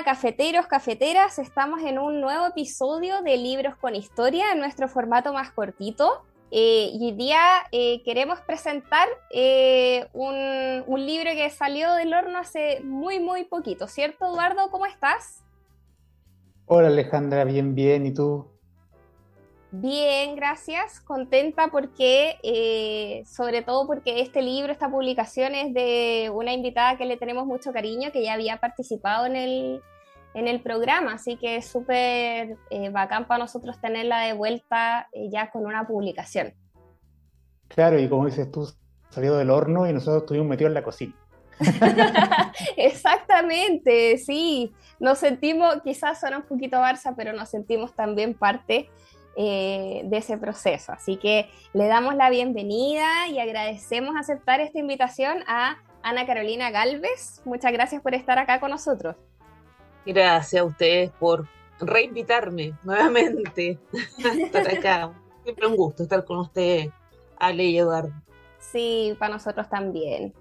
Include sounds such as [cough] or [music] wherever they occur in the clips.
Hola cafeteros, cafeteras, estamos en un nuevo episodio de Libros con Historia, en nuestro formato más cortito. Eh, y hoy día eh, queremos presentar eh, un, un libro que salió del horno hace muy, muy poquito, ¿cierto Eduardo? ¿Cómo estás? Hola Alejandra, bien, bien. ¿Y tú? Bien, gracias. Contenta porque, sobre todo porque este libro, esta publicación es de una invitada que le tenemos mucho cariño, que ya había participado en el, en el programa, así que es súper eh, bacán para nosotros tenerla de vuelta eh, ya con una publicación. Claro, y como dices tú, salió del horno y nosotros estuvimos metidos en la cocina. [laughs] Exactamente, sí. Nos sentimos, quizás suena un poquito Barça, pero nos sentimos también parte eh, de ese proceso. Así que le damos la bienvenida y agradecemos aceptar esta invitación a Ana Carolina Galvez. Muchas gracias por estar acá con nosotros. Gracias a ustedes por reinvitarme [laughs] nuevamente [laughs] a estar acá. Siempre un gusto estar con ustedes, Ale y Eduardo. Sí, para nosotros también.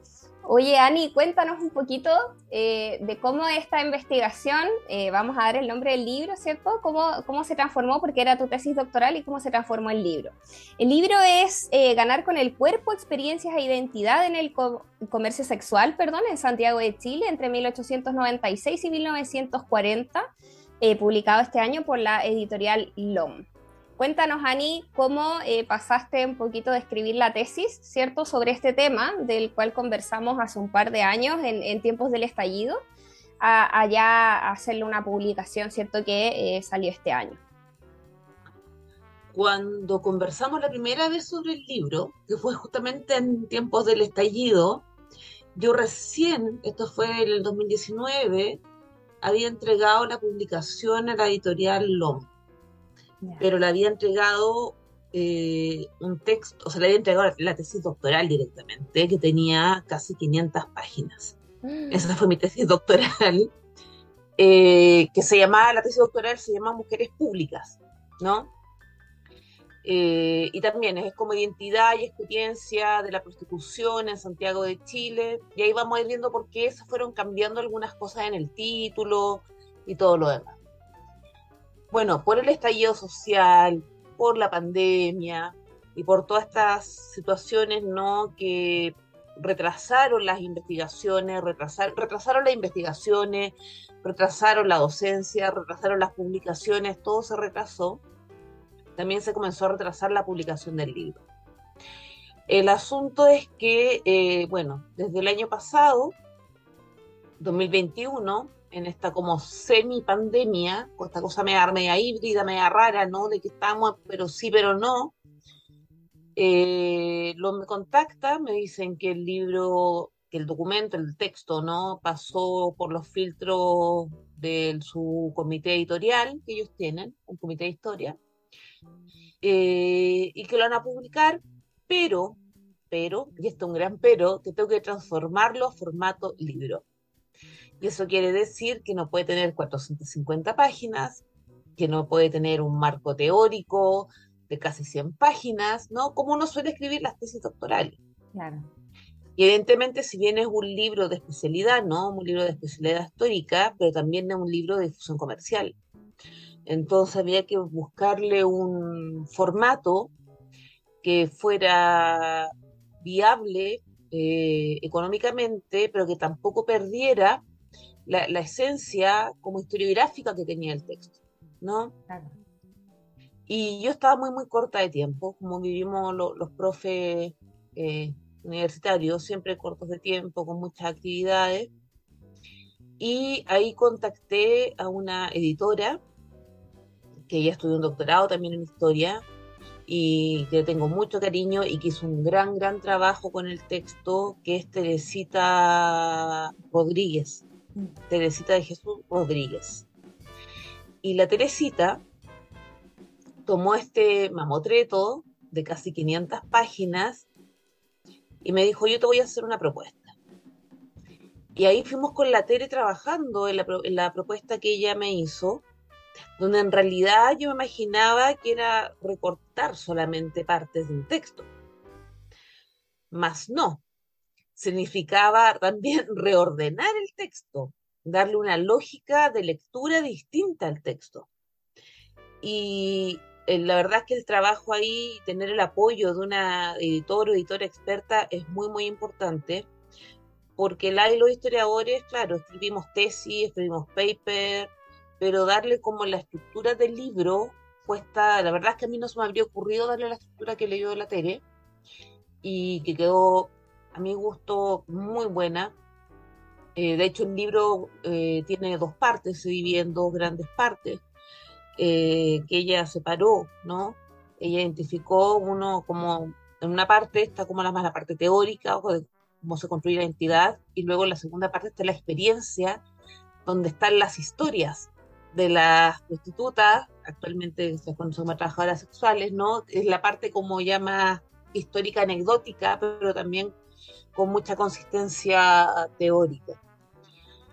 Oye, Ani, cuéntanos un poquito eh, de cómo esta investigación, eh, vamos a dar el nombre del libro, ¿cierto? ¿Cómo, ¿Cómo se transformó? Porque era tu tesis doctoral y cómo se transformó el libro. El libro es eh, Ganar con el cuerpo, experiencias e identidad en el co comercio sexual, perdón, en Santiago de Chile entre 1896 y 1940, eh, publicado este año por la editorial LOM. Cuéntanos, Ani, cómo eh, pasaste un poquito de escribir la tesis, ¿cierto?, sobre este tema, del cual conversamos hace un par de años en, tiempos del estallido, a, a, hacerle una publicación, ¿cierto?, que eh, salió este año. Cuando conversamos la primera vez sobre el libro, que fue justamente en tiempos del estallido, yo recién, esto fue en el 2019, había entregado la publicación a la editorial LOM pero le había entregado eh, un texto, o sea, le había entregado la tesis doctoral directamente, que tenía casi 500 páginas. Mm. Esa fue mi tesis doctoral, [laughs] eh, que se llamaba, la tesis doctoral se llama Mujeres Públicas, ¿no? Eh, y también es como identidad y experiencia de la prostitución en Santiago de Chile, y ahí vamos a ir viendo por qué se fueron cambiando algunas cosas en el título y todo lo demás bueno, por el estallido social, por la pandemia y por todas estas situaciones, ¿no? Que retrasaron las investigaciones, retrasaron, las investigaciones, retrasaron la docencia, retrasaron las publicaciones, todo se retrasó. También se comenzó a retrasar la publicación del libro. El asunto es que, eh, bueno, desde el año pasado, 2021, en esta como semi-pandemia, con esta cosa media, media híbrida, media rara, ¿no? De que estamos, pero sí, pero no. Eh, lo me contactan, me dicen que el libro, que el documento, el texto, ¿no? Pasó por los filtros de su comité editorial que ellos tienen, un comité de historia, eh, y que lo van a publicar, pero, pero, y esto es un gran pero, que tengo que transformarlo a formato libro. Y eso quiere decir que no puede tener 450 páginas, que no puede tener un marco teórico de casi 100 páginas, ¿no? Como uno suele escribir las tesis doctorales. Claro. Y evidentemente, si bien es un libro de especialidad, ¿no? Un libro de especialidad histórica, pero también es un libro de difusión comercial. Entonces había que buscarle un formato que fuera viable eh, económicamente, pero que tampoco perdiera la, la, esencia como historiográfica que tenía el texto, ¿no? Claro. Y yo estaba muy, muy corta de tiempo, como vivimos lo, los profes eh, universitarios, siempre cortos de tiempo, con muchas actividades. Y ahí contacté a una editora que ya estudió un doctorado también en historia y que tengo mucho cariño y que hizo un gran, gran trabajo con el texto, que es Teresita Rodríguez. Teresita de Jesús Rodríguez. Y la Teresita tomó este mamotreto de casi 500 páginas y me dijo, yo te voy a hacer una propuesta. Y ahí fuimos con la Tere trabajando en la, propuesta que ella me hizo, donde en realidad yo me imaginaba que era recortar solamente partes de un texto. Más no, significaba también [laughs] reordenar el texto, darle una lógica de lectura distinta al texto. Y eh, la verdad es que el trabajo ahí, tener el apoyo de una editor o editora experta es muy, muy importante, porque la y los historiadores, claro, escribimos tesis, escribimos paper, pero darle como la estructura del libro cuesta, la verdad es que a mí no se me habría ocurrido darle la estructura que leyó la Tere, y que quedó a mi gusto muy buena. Eh, de hecho, el libro eh, tiene dos partes, se divide en dos grandes partes. Eh, que ella separó, ¿no? Ella identificó uno como, en una parte está como la más la parte teórica, o de cómo se construye la identidad, y luego en la segunda parte está la experiencia, donde están las historias de las prostitutas, actualmente se conocen como trabajadoras sexuales, ¿no? Es la parte como ya más histórica, anecdótica, pero también con mucha consistencia teórica.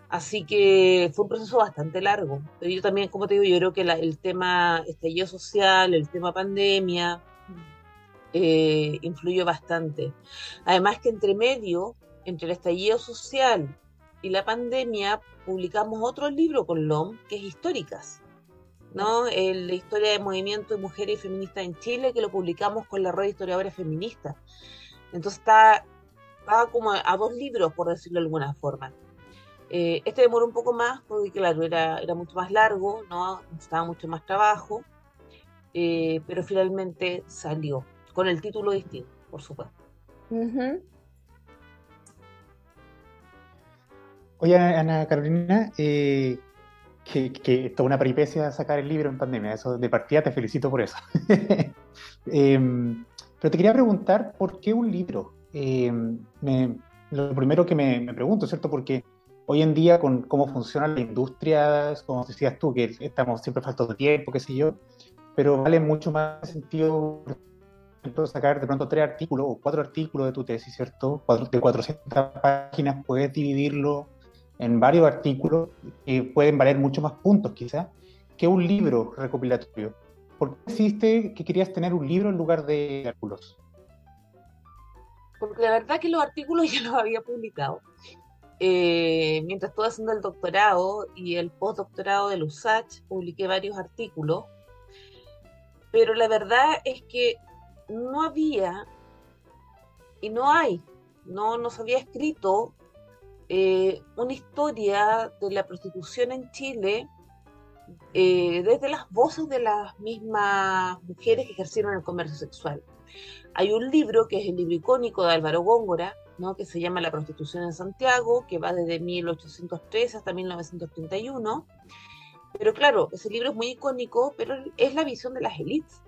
Así que fue un proceso bastante largo. Pero yo también, como te digo, yo creo que el tema estallido social, el tema pandemia, eh, influyó bastante. Además que entre medio, entre el estallido social y la pandemia, publicamos otro libro con LOM, que es Históricas, ¿no? la historia del movimiento de mujeres y feministas en Chile, que lo publicamos con la red de historiadores feministas. Entonces está, estaba como a dos libros, por decirlo de alguna forma. Eh, este demoró un poco más porque, claro, era, era mucho más largo, ¿no? Necesitaba mucho más trabajo, eh, pero finalmente salió, con el título distinto, por supuesto. Oye, Ana Carolina, eh, que, que toda una peripecia sacar el libro en pandemia, eso de partida te felicito por eso. [laughs] Em, pero te quería preguntar, ¿por qué un libro? Em, lo primero que me, me pregunto, ¿cierto? Porque hoy en día con cómo funciona la industria, como decías tú, que estamos siempre faltos de tiempo, qué sé yo, pero vale mucho más sentido sacar de pronto tres artículos o cuatro artículos de tu tesis, ¿cierto? De 400 páginas puedes dividirlo en varios artículos que pueden valer mucho más puntos quizás que un libro recopilatorio. ¿Por qué existe que querías tener un libro en lugar de artículos? La verdad que los artículos [laughs] ya los había publicado. Eh, mientras estuve haciendo el doctorado y el postdoctorado de USACH, publiqué varios artículos, pero la verdad es que no había y no hay, no nos había escrito eh, una historia de la prostitución en Chile eh, desde las voces de las mismas mujeres que ejercieron el comercio sexual. Hay un libro que es el libro icónico de Álvaro Góngora, que se llama La prostitución en Santiago, que va desde 1803 hasta 1931. Pero claro, ese libro es muy icónico, pero es la visión de las élites,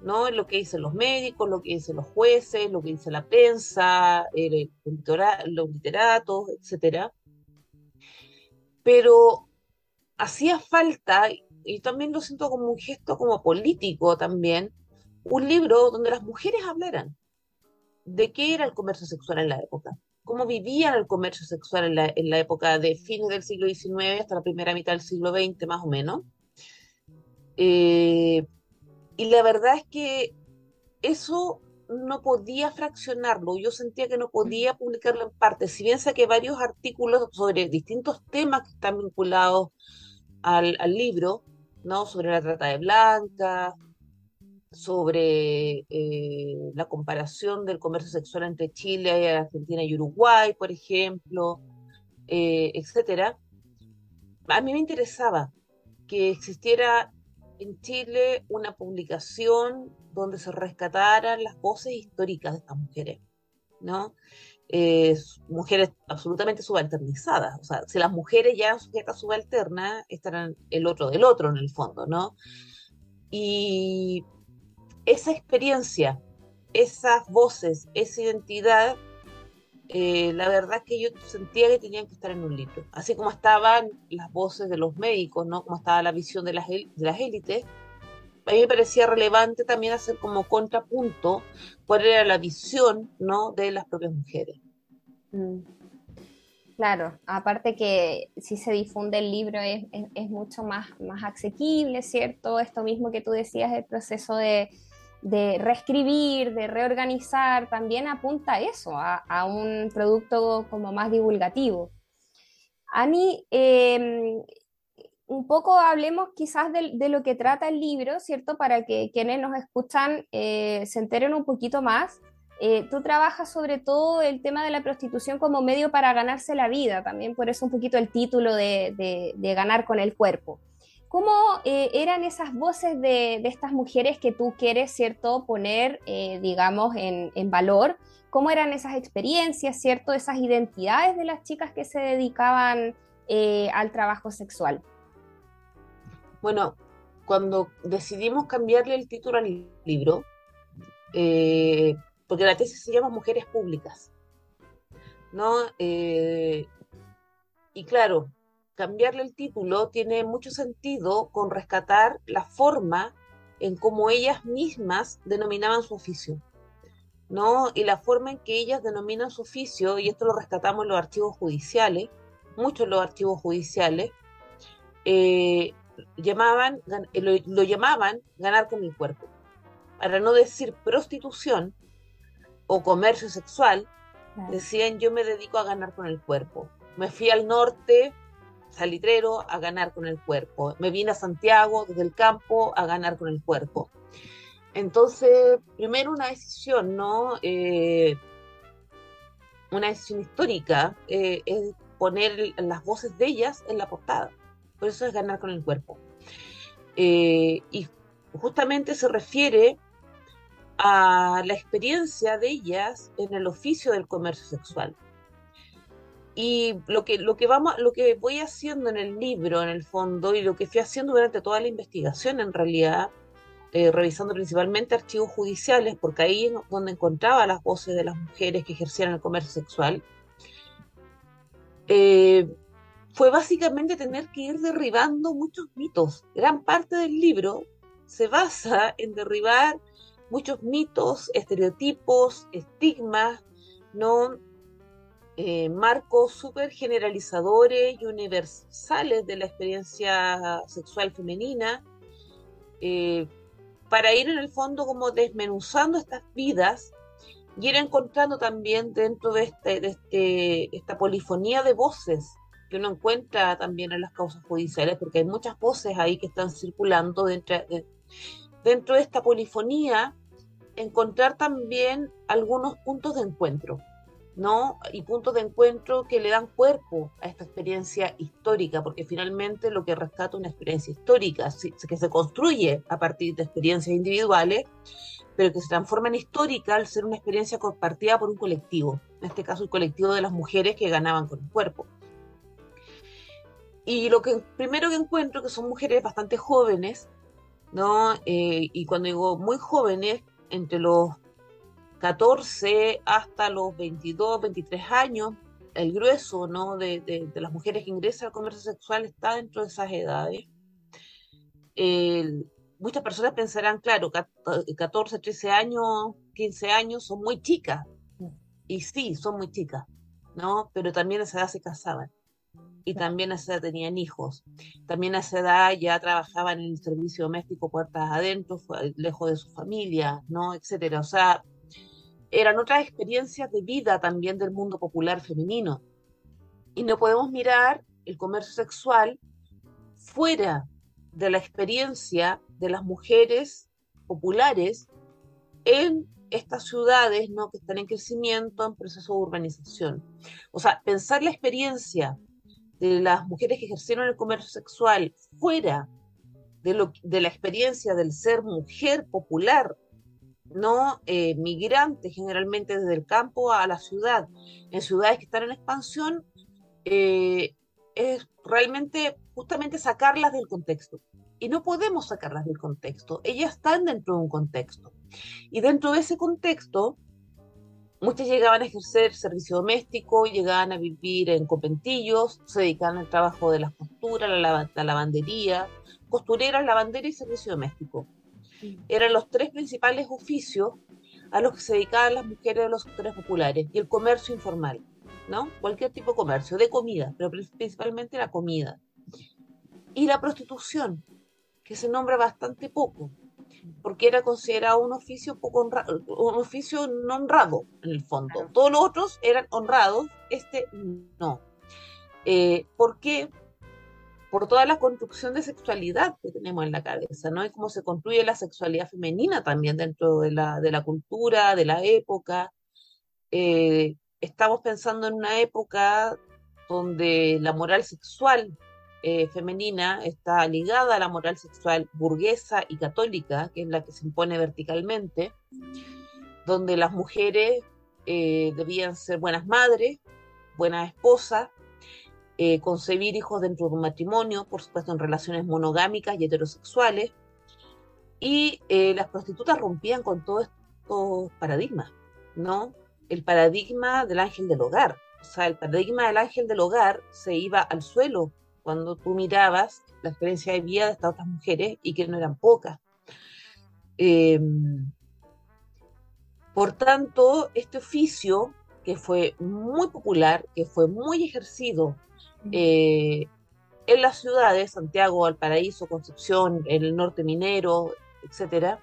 ¿no? Lo que dicen los médicos, lo que dicen los jueces, lo que dice la prensa, los literatos, etc. Pero hacía falta, y también lo siento como un gesto como político también, un libro donde las mujeres hablaran, de qué era el comercio sexual en la época, cómo vivían el comercio sexual en la, época de fines del siglo XIX hasta la primera mitad del siglo XX, más o menos. Eh, y la verdad es que eso no podía fraccionarlo, yo sentía que no podía publicarlo en parte, si bien saqué varios artículos sobre distintos temas que están vinculados al, libro, ¿no? sobre la trata de blancas, sobre eh, la comparación del comercio sexual entre Chile, Argentina y Uruguay, por ejemplo, eh, etcétera. A mí me interesaba que existiera en Chile una publicación donde se rescataran las voces históricas de estas mujeres, ¿no? Eh, mujeres absolutamente subalternizadas. O sea, si las mujeres ya eran sujetas subalternas, estarán el otro del otro en el fondo, ¿no? Y esa experiencia, esas voces, esa identidad, eh, la verdad que yo sentía que tenían que estar en un libro. Así como estaban las voces de los médicos, ¿no? Como estaba la visión de las, de las élites, a mí me parecía relevante también hacer como contrapunto cuál era la visión ¿no? de las propias mujeres. Mm. Claro, aparte que si se difunde el libro es, es, mucho más, más asequible, ¿cierto? Esto mismo que tú decías, el proceso de, de reescribir, de reorganizar, también apunta a eso, a, a un producto como más divulgativo. Ani, eh, un poco hablemos quizás de, lo que trata el libro, ¿cierto? Para que quienes nos escuchan eh, se enteren un poquito más. Eh, tú trabajas sobre todo el tema de la prostitución como medio para ganarse la vida, también por eso un poquito el título de, ganar con el cuerpo. ¿Cómo eh, eran esas voces de, estas mujeres que tú quieres, ¿cierto?, poner, digamos, en valor? ¿Cómo eran esas experiencias, ¿cierto?, esas identidades de las chicas que se dedicaban al trabajo sexual. Bueno, cuando decidimos cambiarle el título al libro, eh, porque la tesis se llama Mujeres Públicas, ¿no? Eh, y claro, cambiarle el título tiene mucho sentido con rescatar la forma en cómo ellas mismas denominaban su oficio, ¿no? Y la forma en que ellas denominan su oficio, y esto lo rescatamos en los archivos judiciales, muchos los archivos judiciales, eh, llamaban, eh, lo, llamaban ganar con el cuerpo. Para no decir prostitución o comercio sexual, decían yo me dedico a ganar con el cuerpo. Me fui al norte, salitrero, a ganar con el cuerpo. Me vine a Santiago desde el campo a ganar con el cuerpo. Entonces, primero una decisión, ¿no? Eh, una decisión histórica eh, es poner las voces de ellas en la portada. Por eso es ganar con el cuerpo. Eh, y justamente se refiere a la experiencia de ellas en el oficio del comercio sexual. Y lo que, lo que, vamos, lo que voy haciendo en el libro, en el fondo, y lo que fui haciendo durante toda la investigación, en realidad, eh, revisando principalmente archivos judiciales, porque ahí es donde encontraba las voces de las mujeres que ejercían el comercio sexual, eh, fue básicamente tener que ir derribando muchos mitos. Gran parte del libro se basa en derribar muchos mitos, estereotipos, estigmas, ¿no? Eh, marcos súper generalizadores y universales de la experiencia sexual femenina, eh, para ir en el fondo como desmenuzando estas vidas y ir encontrando también dentro de, este, este, esta polifonía de voces que uno encuentra también en las causas judiciales, porque hay muchas voces ahí que están circulando dentro de, dentro de esta polifonía, encontrar también algunos puntos de encuentro, ¿no? Y puntos de encuentro que le dan cuerpo a esta experiencia histórica, porque finalmente lo que rescata una experiencia histórica, que se construye a partir de experiencias individuales, pero que se transforma en histórica al ser una experiencia compartida por un colectivo, en este caso el colectivo de las mujeres que ganaban con el cuerpo. Y lo que primero que encuentro que son mujeres bastante jóvenes, ¿no? Eh, y cuando digo muy jóvenes, entre los 14 hasta los 22, 23 años, el grueso ¿no? de, de, las mujeres que ingresan al comercio sexual está dentro de esas edades. muchas personas pensarán, claro, 14, 13 años, 15 años son muy chicas. Y sí, son muy chicas, ¿no? Pero también a esa edad se casaban y también a esa edad tenían hijos. También a esa edad ya trabajaban en el servicio doméstico puertas adentro, lejos de su familia, ¿no? Etcétera. O sea, eran otras experiencias de vida también del mundo popular femenino. Y no podemos mirar el comercio sexual fuera de la experiencia de las mujeres populares en estas ciudades ¿no? que están en crecimiento, en proceso de urbanización. O sea, pensar la experiencia de las mujeres que ejercieron el comercio sexual fuera de, lo, de la experiencia del ser mujer popular, no eh, generalmente desde el campo a la ciudad, en ciudades que están en expansión, eh, es realmente justamente sacarlas del contexto. Y no podemos sacarlas del contexto, ellas están dentro de un contexto. Y dentro de ese contexto, Muchas llegaban a ejercer servicio doméstico, llegaban a vivir en conventillos, se dedicaban al trabajo de la costura, la, la lavandería, costureras, lavandería y servicio doméstico. eran los tres principales oficios a los que se dedicaban las mujeres de los sectores populares y el comercio informal, ¿no? Cualquier tipo de comercio, de comida, pero principalmente la comida. Y la prostitución, que se nombra bastante poco, porque era considerado un oficio poco honrado, un oficio no honrado en el fondo. Todos los otros eran honrados, este no. Eh, ¿Por qué? Por toda la construcción de sexualidad que tenemos en la cabeza, ¿no? Y cómo se construye la sexualidad femenina también dentro de la, de la cultura, de la época. Eh, estamos pensando en una época donde la moral sexual eh, femenina está ligada a la moral sexual burguesa y católica, que es la que se impone verticalmente, donde las mujeres eh, debían ser buenas madres, buenas esposas, eh, concebir hijos dentro de un matrimonio, por supuesto en relaciones monogámicas y heterosexuales, y las prostitutas rompían con todos estos paradigmas, ¿no? El paradigma del ángel del hogar, o sea, el paradigma del ángel del hogar se iba al suelo cuando tú mirabas la experiencia de vida de estas otras mujeres y que no eran pocas. Em, por tanto, este oficio, que fue muy popular, que fue muy ejercido eh, en las ciudades, Santiago, Valparaíso, Concepción, en el norte minero, etc.,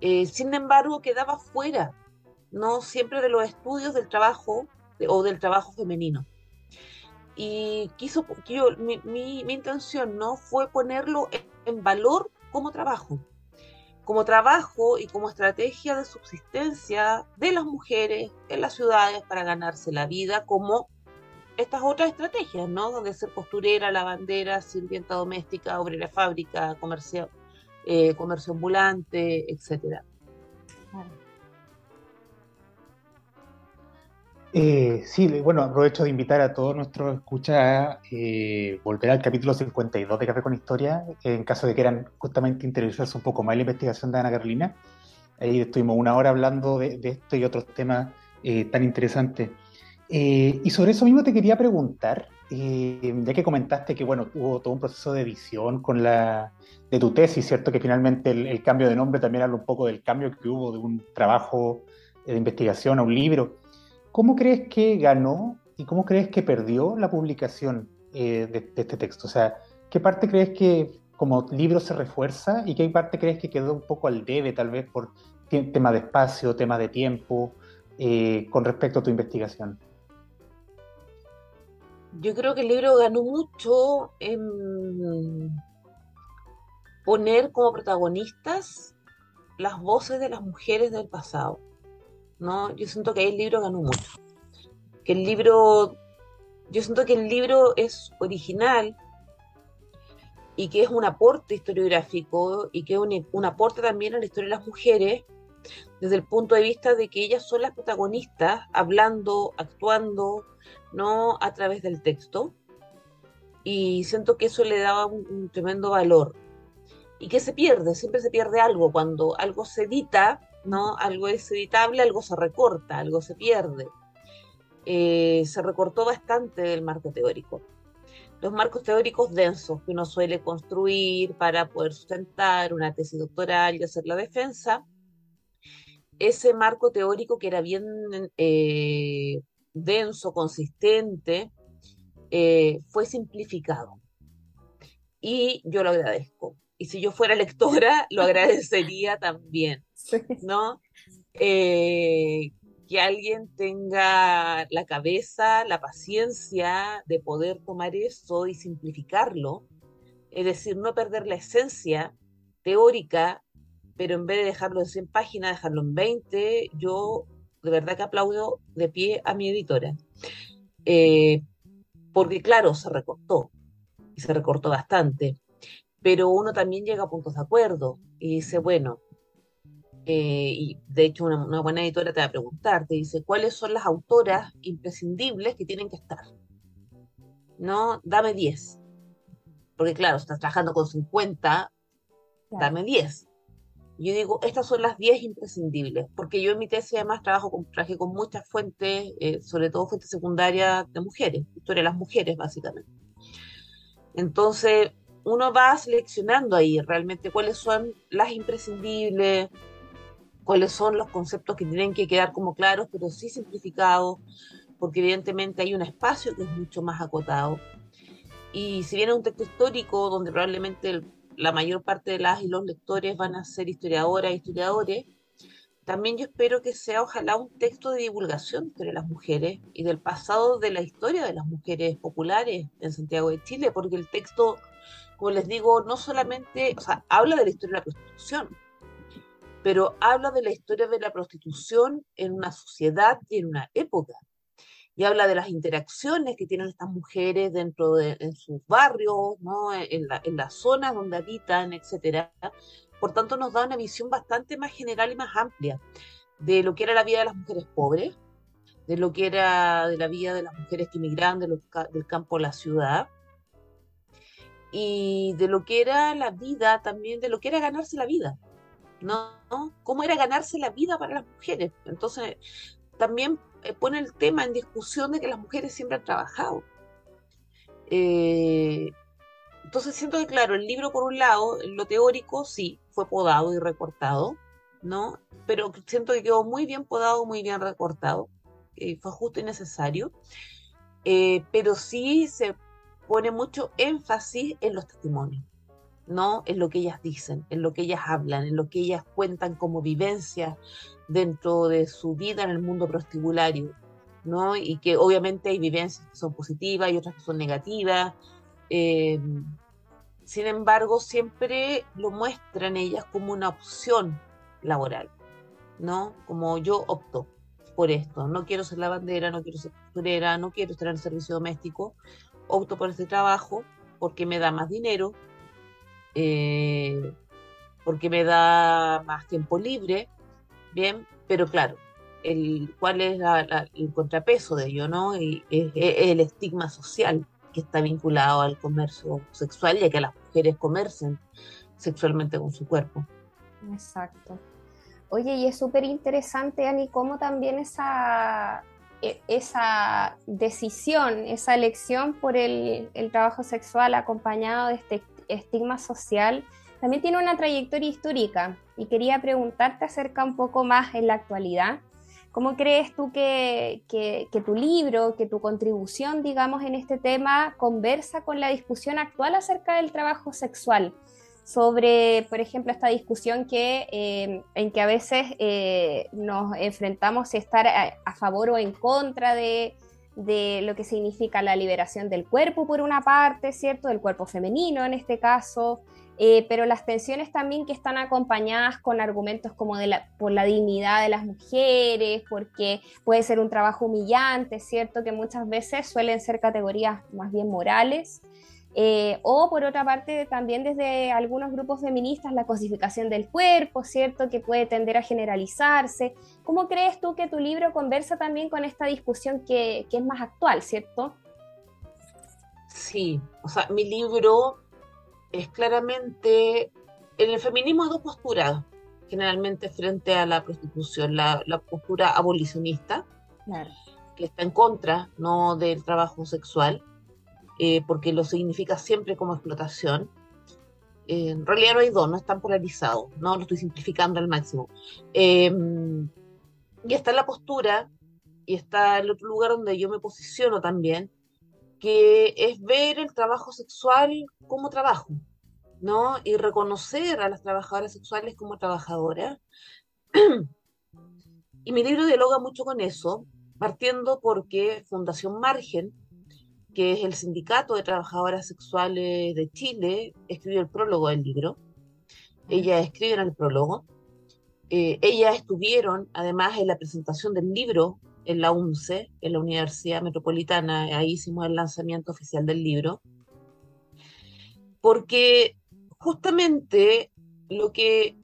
eh, sin embargo, quedaba fuera, no siempre de los estudios del trabajo o del trabajo femenino y quiso, yo, mi, mi, intención no fue ponerlo en, valor como trabajo, como trabajo y como estrategia de subsistencia de las mujeres en las ciudades para ganarse la vida, como estas otras estrategias, ¿no? Donde ser costurera, lavandera, sirvienta doméstica, obrera fábrica, comercio, eh, comercio ambulante, etcétera. Eh, sí, bueno, aprovecho de invitar a todos nuestros escuchas a eh, volver al capítulo 52 de Café con Historia, en caso de que quieran justamente interesarse un poco más en la investigación de Ana Carolina. Ahí estuvimos una hora hablando de, esto y otros temas eh, tan interesantes. y sobre eso mismo te quería preguntar, ya que comentaste que bueno, hubo todo un proceso de edición con la, de tu tesis, ¿cierto? Que finalmente el, el cambio de nombre también habla un poco del cambio que hubo de un trabajo de investigación a un libro. ¿Cómo crees que ganó y cómo crees que perdió la publicación eh, de, este texto? O sea, ¿qué parte crees que como libro se refuerza y qué parte crees que quedó un poco al debe, tal vez por tema de espacio, tema de tiempo, eh, con respecto a tu investigación? Yo creo que el libro ganó mucho en poner como protagonistas las voces de las mujeres del pasado. ¿No? Yo siento que ahí el libro ganó mucho. Que el libro, yo siento que el libro es original y que es un aporte historiográfico y que es un, aporte también a la historia de las mujeres desde el punto de vista de que ellas son las protagonistas hablando, actuando, ¿no? A través del texto. Y siento que eso le daba un tremendo valor. Y que se pierde, siempre se pierde algo cuando algo se edita ¿no? Algo es editable, algo se recorta, algo se pierde. Eh, se recortó bastante del marco teórico. Los marcos teóricos densos que uno suele construir para poder sustentar una tesis doctoral y hacer la defensa, ese marco teórico que era bien eh, denso, consistente, eh, fue simplificado. Y yo lo agradezco. Y si yo fuera lectora, lo agradecería también. [laughs] ¿no? Eh, que alguien tenga la cabeza, la paciencia de poder tomar eso y simplificarlo, es decir, no perder la esencia teórica, pero en vez de dejarlo en 100 páginas, dejarlo en 20, yo de verdad que aplaudo de pie a mi editora. Eh, porque claro, se recortó, y se recortó bastante, pero uno también llega a puntos de acuerdo y dice, bueno, eh, y de hecho una, buena editora te va a preguntar, te dice, ¿cuáles son las autoras imprescindibles que tienen que estar? No, dame 10. Porque claro, estás trabajando con 50, dame 10. Yo digo, estas son las 10 imprescindibles, porque yo en mi tesis además trabajo con, traje con muchas fuentes, eh, sobre todo fuentes secundarias de mujeres, historia de las mujeres básicamente. Entonces, uno va seleccionando ahí realmente cuáles son las imprescindibles, cuáles son los conceptos que tienen que quedar como claros, pero sí simplificados, porque evidentemente hay un espacio que es mucho más acotado. Y si viene un texto histórico donde probablemente la mayor parte de las y los lectores van a ser historiadoras e historiadores, también yo espero que sea ojalá un texto de divulgación de las mujeres y del pasado de la historia de las mujeres populares en Santiago de Chile, porque el texto, como les digo, no solamente, o sea, habla de la historia de la prostitución, pero habla de la historia de la prostitución en una sociedad y en una época. Y habla de las interacciones que tienen estas mujeres dentro de en sus barrios, ¿no? en, en las zonas donde habitan, etcétera por tanto, nos da una visión bastante más general y más amplia de lo que era la vida de las mujeres pobres, de lo que era de la vida de las mujeres que emigran del campo a la ciudad, y de lo que era la vida también, de lo que era ganarse la vida, ¿no? ¿Cómo era ganarse la vida para las mujeres? Entonces, también eh, pone el tema en discusión de que las mujeres siempre han trabajado. Eh, entonces siento que, claro, el libro, por un lado, lo teórico, sí, fue podado y recortado, ¿no? Pero siento que quedó muy bien podado, muy bien recortado, eh, fue justo y necesario, pero sí se pone mucho énfasis en los testimonios, ¿no? En lo que ellas dicen, en lo que ellas hablan, en lo que ellas cuentan como vivencia dentro de su vida en el mundo prostibulario, ¿no? Y que obviamente hay vivencias que son positivas y otras que son negativas. Eh, sin embargo, siempre lo muestran ellas como una opción laboral, ¿no? Como yo opto por esto, no quiero ser lavandera, no quiero ser costurera, no quiero estar en el servicio doméstico, opto por este trabajo porque me da más dinero, eh, porque me da más tiempo libre, bien, pero claro, el, ¿cuál es el contrapeso de ello, no? Y, es el estigma social que está vinculado al comercio sexual y a que las mujeres comercen sexualmente con su cuerpo. Exacto. Oye, y es súper interesante, Ani, cómo también esa, esa decisión, esa elección por el, trabajo sexual acompañado de este estigma social, también tiene una trayectoria histórica. Y quería preguntarte acerca un poco más en la actualidad ¿Cómo crees tú que, tu libro, que tu contribución, digamos, en este tema conversa con la discusión actual acerca del trabajo sexual? Sobre, por ejemplo, esta discusión que, eh, en que a veces eh, nos enfrentamos a estar a, favor o en contra de, de lo que significa la liberación del cuerpo por una parte, ¿cierto? Del cuerpo femenino en este caso, eh, pero las tensiones también que están acompañadas con argumentos como de la, por la dignidad de las mujeres, porque puede ser un trabajo humillante, ¿cierto? Que muchas veces suelen ser categorías más bien morales. Eh, o por otra parte, también desde algunos grupos feministas, la cosificación del cuerpo, ¿cierto? Que puede tender a generalizarse. ¿Cómo crees tú que tu libro conversa también con esta discusión que, que es más actual, ¿cierto? Sí, o sea, mi libro es claramente, en el feminismo hay dos posturas, generalmente frente a la prostitución, la, postura abolicionista, que está en contra no del trabajo sexual, eh, porque lo significa siempre como explotación. Eh, en realidad no hay dos, no están polarizados, no lo estoy simplificando al máximo. Em, y está la postura, y está el otro lugar donde yo me posiciono también, que es ver el trabajo sexual como trabajo, ¿no? Y reconocer a las trabajadoras sexuales como trabajadoras. [clears throat] y mi libro dialoga mucho con eso, partiendo porque Fundación Margen, que es el sindicato de trabajadoras sexuales de Chile, escribió el prólogo del libro. Ella escribe en el prólogo. Eh, ellas estuvieron además en la presentación del libro en la UNCE, en la Universidad Metropolitana, ahí hicimos el lanzamiento oficial del libro, porque justamente lo que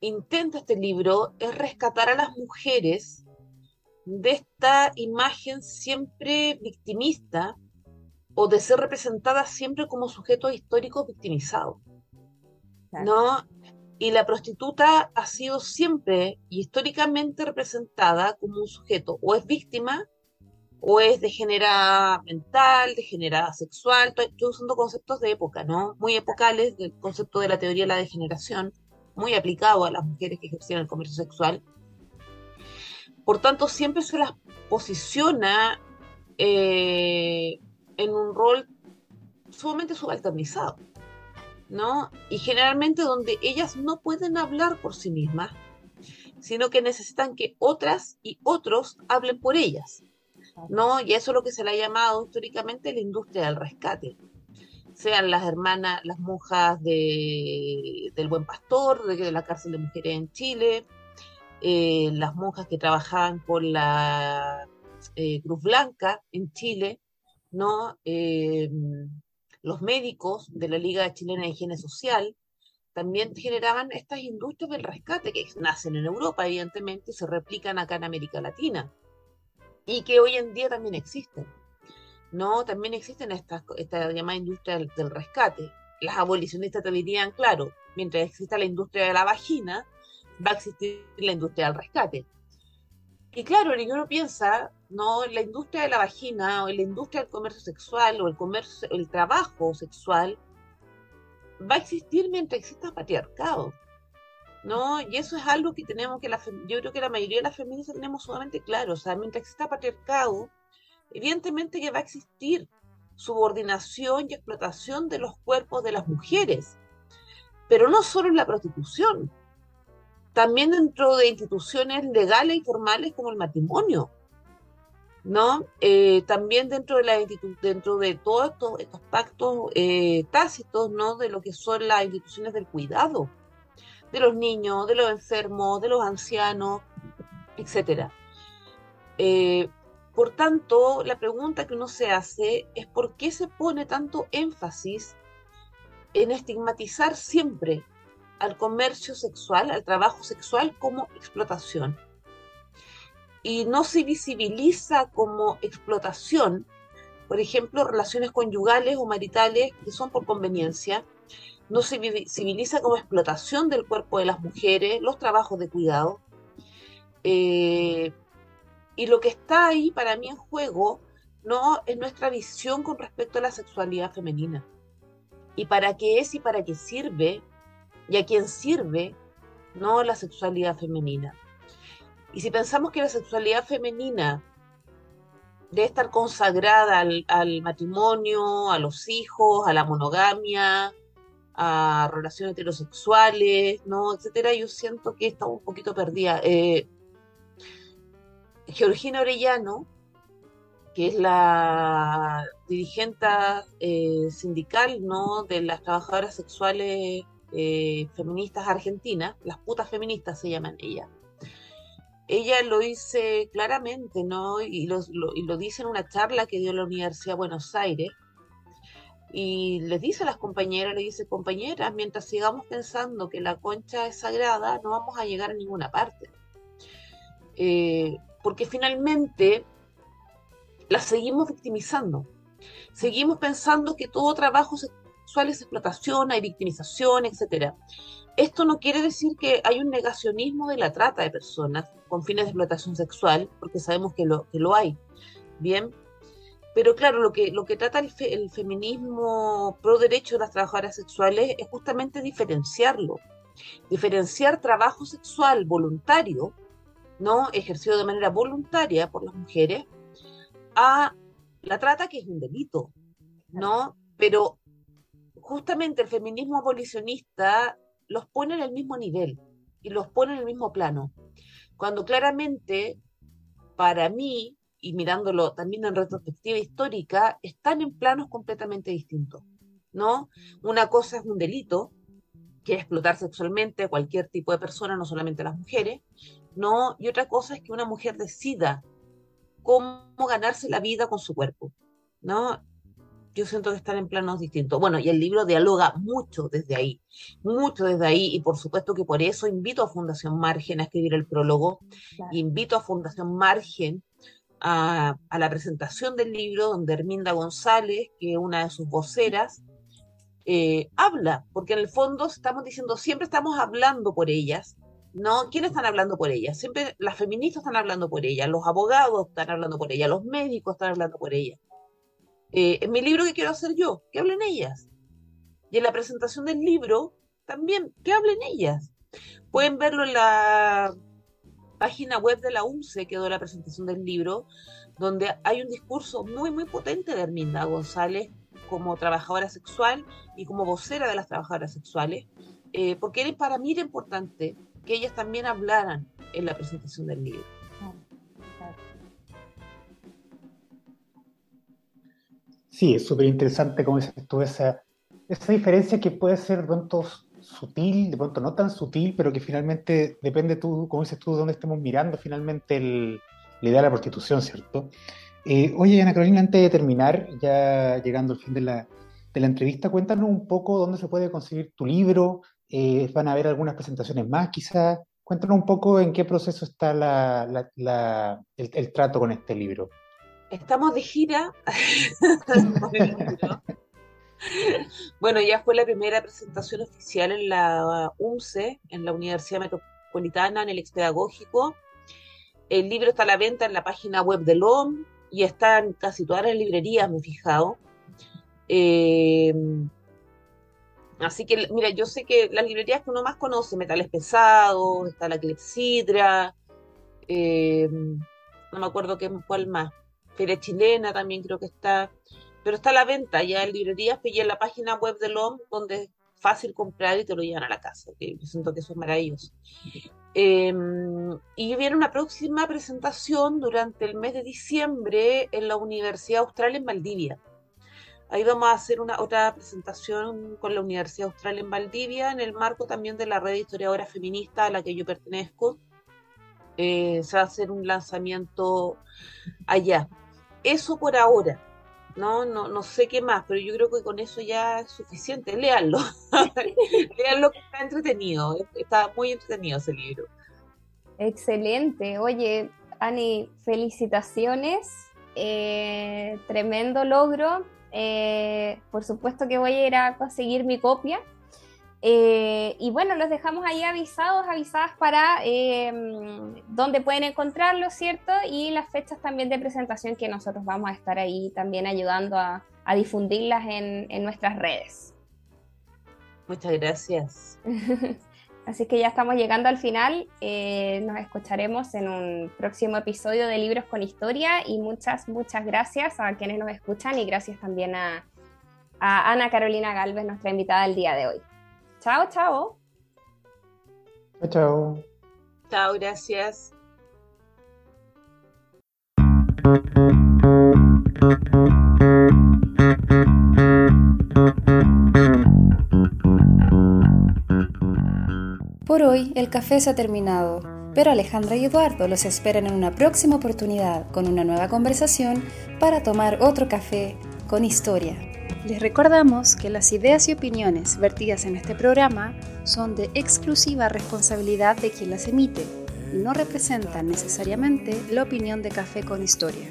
intenta este libro es rescatar a las mujeres de esta imagen siempre victimista o de ser representadas siempre como sujetos históricos victimizados. ¿No? Y la prostituta ha sido siempre y históricamente representada como un sujeto o es víctima o es degenerada mental, degenerada sexual, estoy usando conceptos de época, ¿no? Muy epocales del concepto de la teoría de la degeneración, muy aplicado a las mujeres que ejercían el comercio sexual. Por tanto, siempre se las posiciona eh, en un rol sumamente subalternizado, ¿no? Y generalmente donde ellas no pueden hablar por sí mismas, sino que necesitan que otras y otros hablen por ellas, ¿no? Y eso es lo que se le ha llamado históricamente la industria del rescate. Sean las hermanas, las monjas de, del Buen Pastor, de, la cárcel de mujeres en Chile, eh, las monjas que trabajaban con la eh, Cruz Blanca en Chile, ¿no? Eh, los médicos de la Liga Chilena de Higiene Social también generaban estas industrias del rescate que nacen en Europa, evidentemente, y se replican acá en América Latina y que hoy en día también existen. No, también existen estas esta llamada industria del, rescate. Las abolicionistas te dirían, claro, mientras exista la industria de la vagina, va a existir la industria del rescate. Y claro, uno piensa, no, la industria de la vagina o la industria del comercio sexual o el comercio, el trabajo sexual va a existir mientras exista patriarcado. ¿no? Y eso es algo que tenemos que, la, yo creo que la mayoría de las feministas tenemos sumamente claro, o sea, mientras exista patriarcado, evidentemente que va a existir subordinación y explotación de los cuerpos de las mujeres, pero no solo en la prostitución, también dentro de instituciones legales y formales como el matrimonio, ¿no? Eh, también dentro de la dentro de todos estos, pactos eh, tácitos, ¿no? De lo que son las instituciones del cuidado de los niños, de los enfermos, de los ancianos, etc. Eh, por tanto, la pregunta que uno se hace es por qué se pone tanto énfasis en estigmatizar siempre al comercio sexual, al trabajo sexual como explotación. Y no se visibiliza como explotación, por ejemplo, relaciones conyugales o maritales que son por conveniencia, no se civiliza como explotación del cuerpo de las mujeres, los trabajos de cuidado. Eh, y lo que está ahí para mí en juego no es nuestra visión con respecto a la sexualidad femenina. Y para qué es y para qué sirve y a quién sirve no la sexualidad femenina. Y si pensamos que la sexualidad femenina debe estar consagrada al, matrimonio, a los hijos, a la monogamia, a relaciones heterosexuales, ¿no? etcétera, yo siento que está un poquito perdida. Eh, Georgina Orellano, que es la dirigente eh, sindical ¿no? de las trabajadoras sexuales eh, feministas argentinas, las putas feministas se llaman ellas. Ella lo dice claramente, ¿no? Y lo, lo dice en una charla que dio la Universidad de Buenos Aires, y les dice a las compañeras, le dice, compañeras, mientras sigamos pensando que la concha es sagrada, no vamos a llegar a ninguna parte. Eh, porque finalmente la seguimos victimizando. Seguimos pensando que todo trabajo sexual es explotación, hay victimización, etc. Esto no quiere decir que hay un negacionismo de la trata de personas con fines de explotación sexual, porque sabemos que lo, que lo hay. Bien, pero claro, lo que, lo que trata el, feminismo pro derecho de las trabajadoras sexuales es justamente diferenciarlo. Diferenciar trabajo sexual voluntario, ¿no? Ejercido de manera voluntaria por las mujeres, a la trata, que es un delito, ¿no? Pero justamente el feminismo abolicionista los pone en el mismo nivel y los pone en el mismo plano. Cuando claramente, para mí, y mirándolo también en retrospectiva histórica, están en planos completamente distintos, ¿no? Una cosa es un delito, que es explotar sexualmente a cualquier tipo de persona, no solamente a las mujeres, ¿no? Y otra cosa es que una mujer decida cómo ganarse la vida con su cuerpo, ¿no? Yo siento que están en planos distintos. Bueno, y el libro dialoga mucho desde ahí, mucho desde ahí, y por supuesto que por eso invito a Fundación Margen a escribir el prólogo, invito a Fundación Margen a, la presentación del libro, donde Herminda González, que es una de sus voceras, eh, habla, porque en el fondo estamos diciendo, siempre estamos hablando por ellas, ¿no? ¿Quiénes están hablando por ella? Siempre las feministas están hablando por ella, los abogados están hablando por ella, los médicos están hablando por ella. Eh, en mi libro, ¿qué quiero hacer yo? Que hablen ellas. Y en la presentación del libro, también, que hablen ellas. Pueden verlo en la página web de la UNCE, quedó la presentación del libro, donde hay un discurso muy, muy potente de Herminda González como trabajadora sexual y como vocera de las trabajadoras sexuales, eh, porque para mí era importante que ellas también hablaran en la presentación del libro. Sí, es súper interesante como dices tú, esa, esa diferencia que puede ser de pronto sutil, de pronto no tan sutil, pero que finalmente depende tú, como dices tú, de dónde estemos mirando finalmente el, la idea de la prostitución, ¿cierto? Eh, oye, Ana Carolina, antes de terminar, ya llegando al fin de la, de la entrevista, cuéntanos un poco dónde se puede conseguir tu libro, eh, van a haber algunas presentaciones más quizás. Cuéntanos un poco en qué proceso está la, la, el trato con este libro estamos de gira. [laughs] bueno, ya fue la primera presentación oficial en la UNCE, en la Universidad Metropolitana, en el expedagógico. El libro está a la venta en la página web del OM y está en casi todas las librerías, me he fijado. Eh, así que, mira, yo sé que las librerías que uno más conoce, metales pesados, está la Clepsidra, eh, no me acuerdo qué, cuál más. Feria Chilena también creo que está, pero está a la venta ya en librerías y en la página web del OM, donde es fácil comprar y te lo llevan a la casa. Que yo siento que eso es maravilloso. Em, y viene una próxima presentación durante el mes de diciembre en la Universidad Austral en Valdivia. Ahí vamos a hacer una otra presentación con la Universidad Austral en Valdivia en el marco también de la red de historiadora feminista a la que yo pertenezco. Eh, se va a hacer un lanzamiento allá. Eso por ahora. No, no, no sé qué más, pero yo creo que con eso ya es suficiente. Léanlo. [laughs] Léanlo que está entretenido. Está muy entretenido ese libro. Excelente. Oye, Ani, felicitaciones. Eh, tremendo logro. Eh, por supuesto que voy a ir a conseguir mi copia. Eh, y bueno, los dejamos ahí avisados, avisadas para eh, dónde pueden encontrarlo, ¿cierto? Y las fechas también de presentación que nosotros vamos a estar ahí también ayudando a, difundirlas en, nuestras redes. Muchas gracias. [laughs] Así que ya estamos llegando al final. Eh, nos escucharemos en un próximo episodio de Libros con Historia y muchas, muchas gracias a quienes nos escuchan y gracias también a, a Ana Carolina Galvez, nuestra invitada del día de hoy. Chao, chao. Chao, chao. Chao, gracias. Por hoy el café se ha terminado, pero Alejandra y Eduardo los esperan en una próxima oportunidad con una nueva conversación para tomar otro café con historia. Les recordamos que las ideas y opiniones vertidas en este programa son de exclusiva responsabilidad de quien las emite y no representan necesariamente la opinión de Café con Historia.